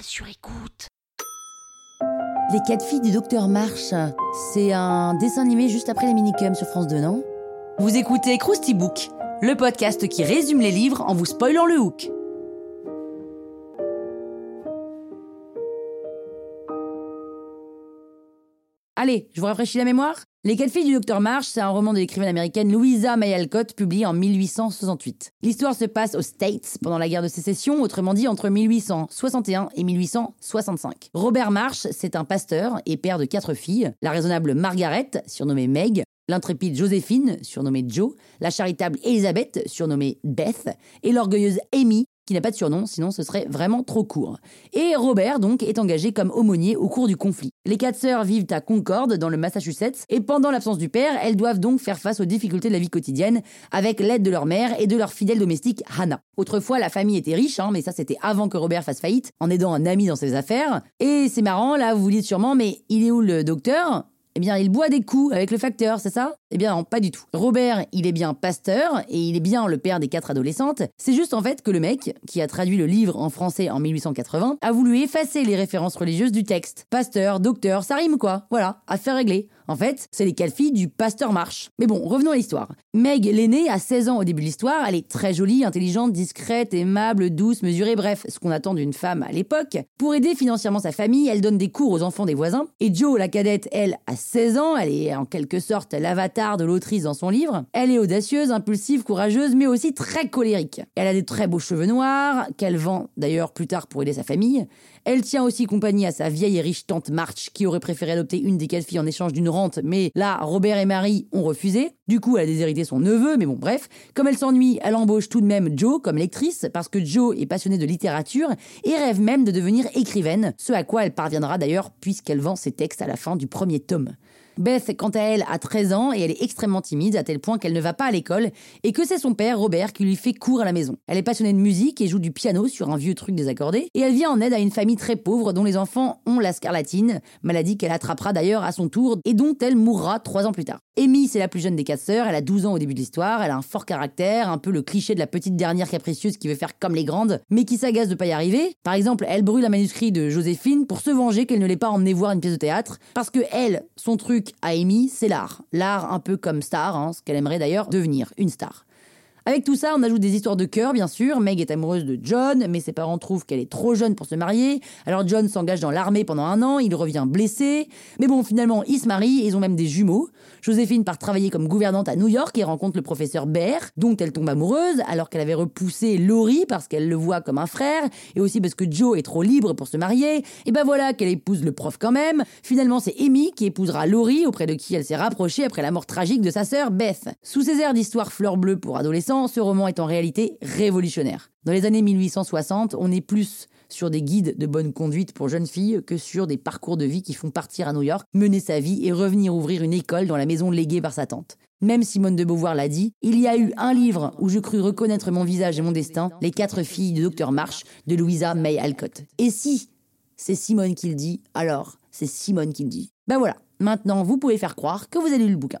Sur écoute. Les quatre filles du docteur March, c'est un dessin animé juste après les minicums sur France 2, non? Vous écoutez Krusty Book, le podcast qui résume les livres en vous spoilant le hook. Allez, je vous rafraîchis la mémoire. Les quatre filles du docteur March, c'est un roman de l'écrivaine américaine Louisa May Alcott, publié en 1868. L'histoire se passe aux States pendant la guerre de sécession, autrement dit entre 1861 et 1865. Robert March, c'est un pasteur et père de quatre filles, la raisonnable Margaret, surnommée Meg, l'intrépide Joséphine, surnommée Joe, la charitable Elizabeth, surnommée Beth, et l'orgueilleuse Amy, qui n'a pas de surnom, sinon ce serait vraiment trop court. Et Robert, donc, est engagé comme aumônier au cours du conflit. Les quatre sœurs vivent à Concord, dans le Massachusetts, et pendant l'absence du père, elles doivent donc faire face aux difficultés de la vie quotidienne, avec l'aide de leur mère et de leur fidèle domestique Hannah. Autrefois, la famille était riche, hein, mais ça c'était avant que Robert fasse faillite, en aidant un ami dans ses affaires. Et c'est marrant, là, vous vous dites sûrement, mais il est où le docteur? Eh bien, il boit des coups avec le facteur, c'est ça? Eh bien, pas du tout. Robert, il est bien pasteur et il est bien le père des quatre adolescentes. C'est juste en fait que le mec, qui a traduit le livre en français en 1880, a voulu effacer les références religieuses du texte. Pasteur, docteur, ça rime quoi Voilà, affaire réglée. En fait, c'est les quatre filles du pasteur Marche. Mais bon, revenons à l'histoire. Meg, l'aînée, a 16 ans au début de l'histoire. Elle est très jolie, intelligente, discrète, aimable, douce, mesurée, bref, ce qu'on attend d'une femme à l'époque. Pour aider financièrement sa famille, elle donne des cours aux enfants des voisins. Et Jo, la cadette, elle, a 16 ans. Elle est en quelque sorte l'avatar de l'autrice dans son livre. Elle est audacieuse, impulsive, courageuse, mais aussi très colérique. Elle a des très beaux cheveux noirs, qu'elle vend d'ailleurs plus tard pour aider sa famille. Elle tient aussi compagnie à sa vieille et riche tante March, qui aurait préféré adopter une des quatre filles en échange d'une rente, mais là, Robert et Marie ont refusé. Du coup, elle a déshérité son neveu, mais bon, bref. Comme elle s'ennuie, elle embauche tout de même Joe comme lectrice, parce que Joe est passionnée de littérature et rêve même de devenir écrivaine, ce à quoi elle parviendra d'ailleurs, puisqu'elle vend ses textes à la fin du premier tome. Beth, quant à elle, a 13 ans et elle est extrêmement timide à tel point qu'elle ne va pas à l'école et que c'est son père, Robert, qui lui fait cours à la maison. Elle est passionnée de musique et joue du piano sur un vieux truc désaccordé et elle vient en aide à une famille très pauvre dont les enfants ont la scarlatine, maladie qu'elle attrapera d'ailleurs à son tour et dont elle mourra trois ans plus tard. Amy, c'est la plus jeune des quatre sœurs, elle a 12 ans au début de l'histoire, elle a un fort caractère, un peu le cliché de la petite dernière capricieuse qui veut faire comme les grandes, mais qui s'agace de pas y arriver. Par exemple, elle brûle un manuscrit de Joséphine pour se venger qu'elle ne l'ait pas emmené voir une pièce de théâtre, parce que elle, son truc à Amy, c'est l'art. L'art un peu comme star, hein, ce qu'elle aimerait d'ailleurs devenir, une star. Avec tout ça, on ajoute des histoires de cœur, bien sûr. Meg est amoureuse de John, mais ses parents trouvent qu'elle est trop jeune pour se marier. Alors John s'engage dans l'armée pendant un an, il revient blessé. Mais bon, finalement, ils se marient et ils ont même des jumeaux. Joséphine part travailler comme gouvernante à New York et rencontre le professeur Baer, dont elle tombe amoureuse, alors qu'elle avait repoussé Laurie parce qu'elle le voit comme un frère, et aussi parce que Joe est trop libre pour se marier. Et ben voilà qu'elle épouse le prof quand même. Finalement, c'est Amy qui épousera Laurie, auprès de qui elle s'est rapprochée après la mort tragique de sa sœur Beth. Sous ces airs d'histoire fleur bleue pour adolescents, ce roman est en réalité révolutionnaire. Dans les années 1860, on est plus sur des guides de bonne conduite pour jeunes filles que sur des parcours de vie qui font partir à New York, mener sa vie et revenir ouvrir une école dans la maison léguée par sa tante. Même Simone de Beauvoir l'a dit, il y a eu un livre où je crus reconnaître mon visage et mon destin, Les quatre filles du docteur March de Louisa May Alcott. Et si c'est Simone qui le dit, alors c'est Simone qui le dit. Ben voilà, maintenant vous pouvez faire croire que vous avez lu le bouquin.